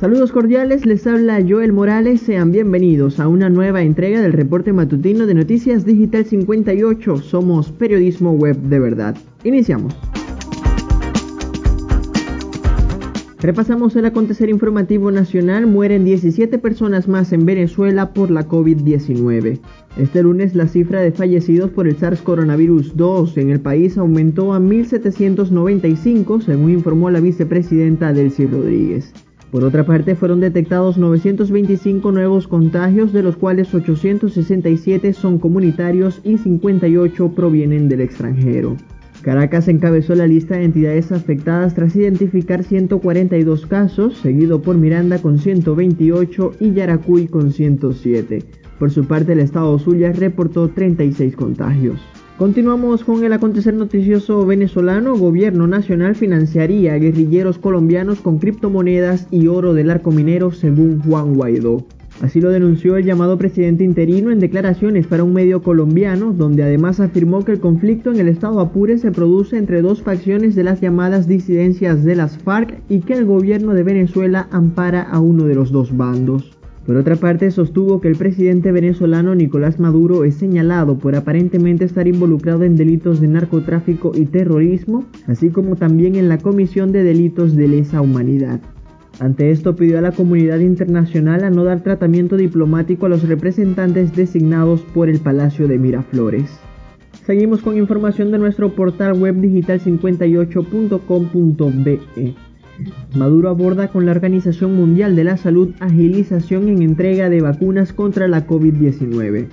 Saludos cordiales, les habla Joel Morales, sean bienvenidos a una nueva entrega del reporte matutino de Noticias Digital 58. Somos periodismo web de verdad. Iniciamos. Repasamos el acontecer informativo nacional. Mueren 17 personas más en Venezuela por la COVID-19. Este lunes la cifra de fallecidos por el SARS coronavirus 2 en el país aumentó a 1.795, según informó la vicepresidenta Delcy Rodríguez. Por otra parte, fueron detectados 925 nuevos contagios, de los cuales 867 son comunitarios y 58 provienen del extranjero. Caracas encabezó la lista de entidades afectadas tras identificar 142 casos, seguido por Miranda con 128 y Yaracuy con 107. Por su parte, el estado Zulia reportó 36 contagios. Continuamos con el acontecer noticioso venezolano. Gobierno nacional financiaría a guerrilleros colombianos con criptomonedas y oro del arco minero, según Juan Guaidó. Así lo denunció el llamado presidente interino en declaraciones para un medio colombiano, donde además afirmó que el conflicto en el estado Apure se produce entre dos facciones de las llamadas disidencias de las FARC y que el gobierno de Venezuela ampara a uno de los dos bandos. Por otra parte, sostuvo que el presidente venezolano Nicolás Maduro es señalado por aparentemente estar involucrado en delitos de narcotráfico y terrorismo, así como también en la comisión de delitos de lesa humanidad. Ante esto pidió a la comunidad internacional a no dar tratamiento diplomático a los representantes designados por el Palacio de Miraflores. Seguimos con información de nuestro portal web digital58.com.be. Maduro aborda con la Organización Mundial de la Salud agilización en entrega de vacunas contra la COVID-19.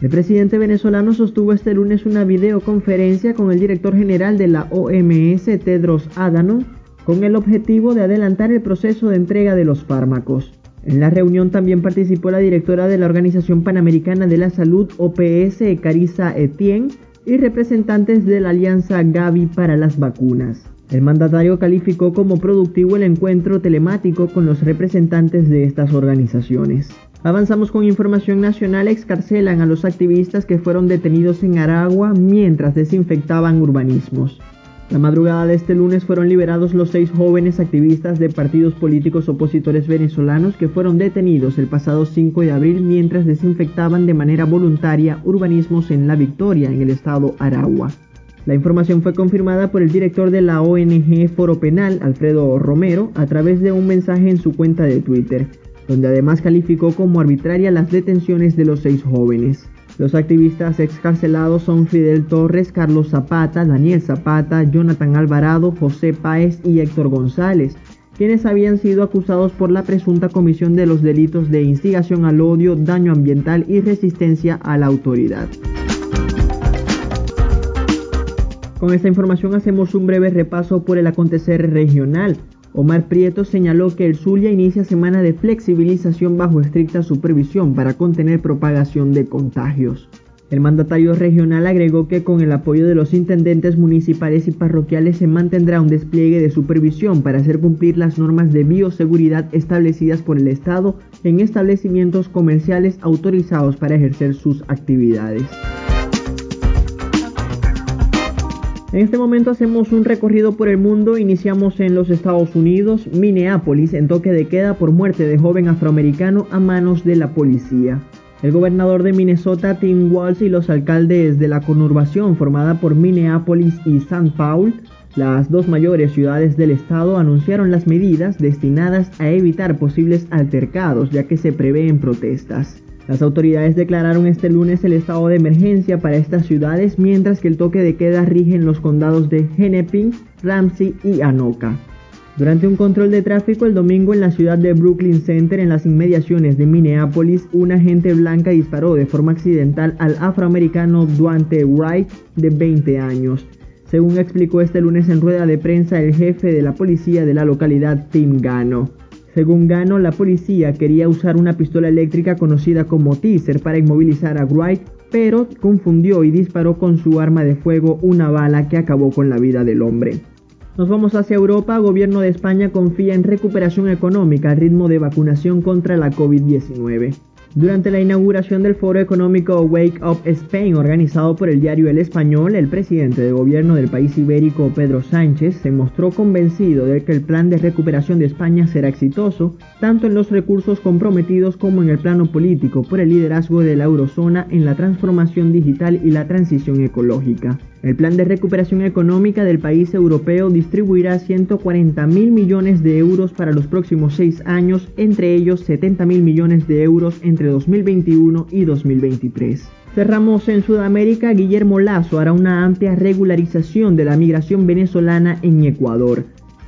El presidente venezolano sostuvo este lunes una videoconferencia con el director general de la OMS, Tedros Adhanom, con el objetivo de adelantar el proceso de entrega de los fármacos. En la reunión también participó la directora de la Organización Panamericana de la Salud, OPS, Carissa Etienne, y representantes de la Alianza Gavi para las vacunas. El mandatario calificó como productivo el encuentro telemático con los representantes de estas organizaciones. Avanzamos con información nacional. Excarcelan a los activistas que fueron detenidos en Aragua mientras desinfectaban urbanismos. La madrugada de este lunes fueron liberados los seis jóvenes activistas de partidos políticos opositores venezolanos que fueron detenidos el pasado 5 de abril mientras desinfectaban de manera voluntaria urbanismos en La Victoria, en el estado Aragua. La información fue confirmada por el director de la ONG Foro Penal, Alfredo Romero, a través de un mensaje en su cuenta de Twitter, donde además calificó como arbitraria las detenciones de los seis jóvenes. Los activistas excarcelados son Fidel Torres, Carlos Zapata, Daniel Zapata, Jonathan Alvarado, José Páez y Héctor González, quienes habían sido acusados por la presunta comisión de los delitos de instigación al odio, daño ambiental y resistencia a la autoridad. Con esta información hacemos un breve repaso por el acontecer regional. Omar Prieto señaló que el Zulia inicia semana de flexibilización bajo estricta supervisión para contener propagación de contagios. El mandatario regional agregó que con el apoyo de los intendentes municipales y parroquiales se mantendrá un despliegue de supervisión para hacer cumplir las normas de bioseguridad establecidas por el Estado en establecimientos comerciales autorizados para ejercer sus actividades. En este momento hacemos un recorrido por el mundo, iniciamos en los Estados Unidos, Minneapolis, en toque de queda por muerte de joven afroamericano a manos de la policía. El gobernador de Minnesota, Tim Walz, y los alcaldes de la conurbación formada por Minneapolis y St. Paul, las dos mayores ciudades del estado, anunciaron las medidas destinadas a evitar posibles altercados, ya que se prevén protestas. Las autoridades declararon este lunes el estado de emergencia para estas ciudades, mientras que el toque de queda rige en los condados de Hennepin, Ramsey y Anoka. Durante un control de tráfico el domingo en la ciudad de Brooklyn Center, en las inmediaciones de Minneapolis, una agente blanca disparó de forma accidental al afroamericano Duante Wright, de 20 años. Según explicó este lunes en rueda de prensa el jefe de la policía de la localidad, Tim Gano. Según Gano, la policía quería usar una pistola eléctrica conocida como teaser para inmovilizar a Wright, pero confundió y disparó con su arma de fuego una bala que acabó con la vida del hombre. Nos vamos hacia Europa. Gobierno de España confía en recuperación económica al ritmo de vacunación contra la COVID-19. Durante la inauguración del foro económico Wake Up Spain organizado por el diario El Español, el presidente de gobierno del país ibérico, Pedro Sánchez, se mostró convencido de que el plan de recuperación de España será exitoso, tanto en los recursos comprometidos como en el plano político por el liderazgo de la eurozona en la transformación digital y la transición ecológica. El plan de recuperación económica del país europeo distribuirá 140 mil millones de euros para los próximos seis años, entre ellos 70 mil millones de euros entre 2021 y 2023. Cerramos en Sudamérica, Guillermo Lazo hará una amplia regularización de la migración venezolana en Ecuador.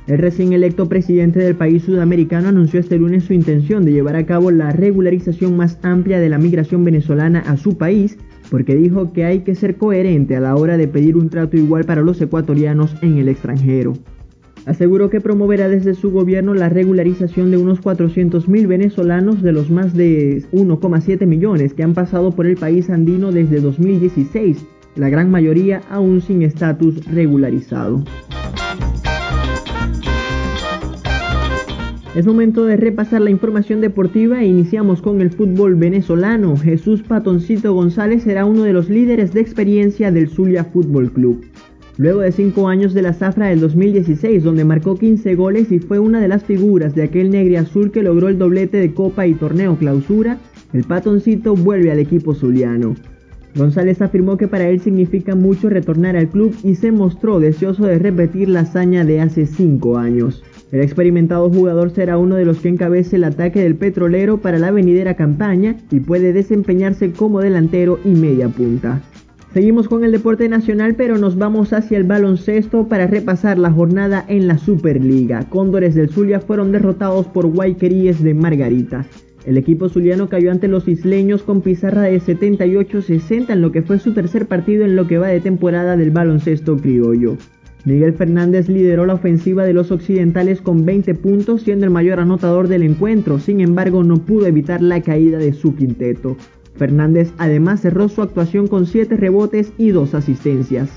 El recién electo presidente del país sudamericano anunció este lunes su intención de llevar a cabo la regularización más amplia de la migración venezolana a su país, porque dijo que hay que ser coherente a la hora de pedir un trato igual para los ecuatorianos en el extranjero. Aseguró que promoverá desde su gobierno la regularización de unos 400.000 venezolanos de los más de 1,7 millones que han pasado por el país andino desde 2016, la gran mayoría aún sin estatus regularizado. Es momento de repasar la información deportiva e iniciamos con el fútbol venezolano. Jesús Patoncito González será uno de los líderes de experiencia del Zulia Fútbol Club. Luego de cinco años de la zafra del 2016, donde marcó 15 goles y fue una de las figuras de aquel negre azul que logró el doblete de Copa y Torneo Clausura, el Patoncito vuelve al equipo zuliano. González afirmó que para él significa mucho retornar al club y se mostró deseoso de repetir la hazaña de hace cinco años. El experimentado jugador será uno de los que encabece el ataque del petrolero para la venidera campaña y puede desempeñarse como delantero y media punta. Seguimos con el deporte nacional, pero nos vamos hacia el baloncesto para repasar la jornada en la Superliga. Cóndores del Zulia fueron derrotados por Guayqueríes de Margarita. El equipo zuliano cayó ante los isleños con pizarra de 78-60 en lo que fue su tercer partido en lo que va de temporada del baloncesto criollo. Miguel Fernández lideró la ofensiva de los occidentales con 20 puntos, siendo el mayor anotador del encuentro, sin embargo no pudo evitar la caída de su quinteto. Fernández además cerró su actuación con 7 rebotes y 2 asistencias.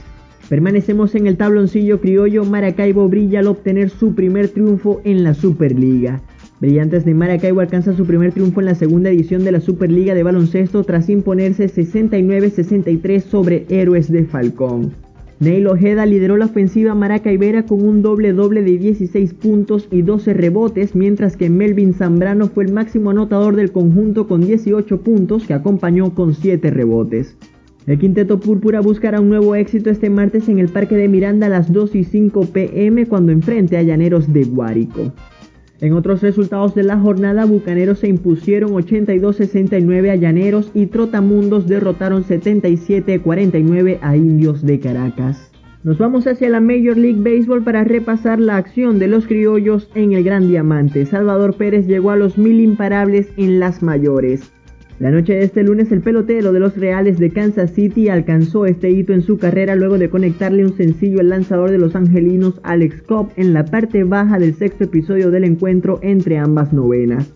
Permanecemos en el tabloncillo criollo, Maracaibo brilla al obtener su primer triunfo en la Superliga. Brillantes de Maracaibo alcanza su primer triunfo en la segunda edición de la Superliga de baloncesto tras imponerse 69-63 sobre Héroes de Falcón. Neil Ojeda lideró la ofensiva maracaibera con un doble doble de 16 puntos y 12 rebotes, mientras que Melvin Zambrano fue el máximo anotador del conjunto con 18 puntos, que acompañó con 7 rebotes. El quinteto púrpura buscará un nuevo éxito este martes en el Parque de Miranda a las 2 y 5 pm cuando enfrente a Llaneros de Guárico. En otros resultados de la jornada, Bucaneros se impusieron 82-69 a Llaneros y Trotamundos derrotaron 77-49 a Indios de Caracas. Nos vamos hacia la Major League Baseball para repasar la acción de los criollos en el Gran Diamante. Salvador Pérez llegó a los mil imparables en las mayores. La noche de este lunes el pelotero de los Reales de Kansas City alcanzó este hito en su carrera luego de conectarle un sencillo al lanzador de los angelinos Alex Cobb en la parte baja del sexto episodio del encuentro entre ambas novenas.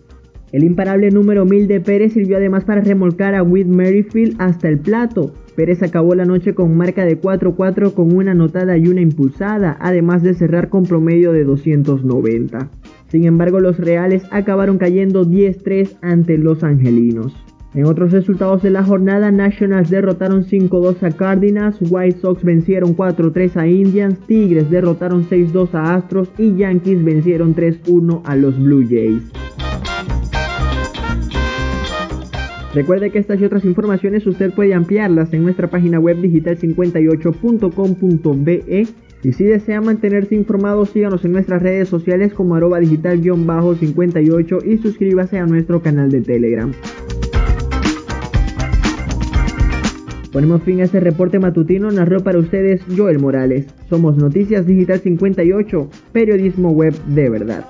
El imparable número 1000 de Pérez sirvió además para remolcar a Whit Merrifield hasta el plato. Pérez acabó la noche con marca de 4-4 con una anotada y una impulsada, además de cerrar con promedio de 290. Sin embargo, los Reales acabaron cayendo 10-3 ante los Angelinos. En otros resultados de la jornada, Nationals derrotaron 5-2 a Cardinals, White Sox vencieron 4-3 a Indians, Tigres derrotaron 6-2 a Astros y Yankees vencieron 3-1 a los Blue Jays. Recuerde que estas y otras informaciones usted puede ampliarlas en nuestra página web digital58.com.be y si desea mantenerse informado síganos en nuestras redes sociales como arroba digital-58 y suscríbase a nuestro canal de Telegram. Ponemos fin a este reporte matutino, narró para ustedes Joel Morales. Somos Noticias Digital 58, periodismo web de verdad.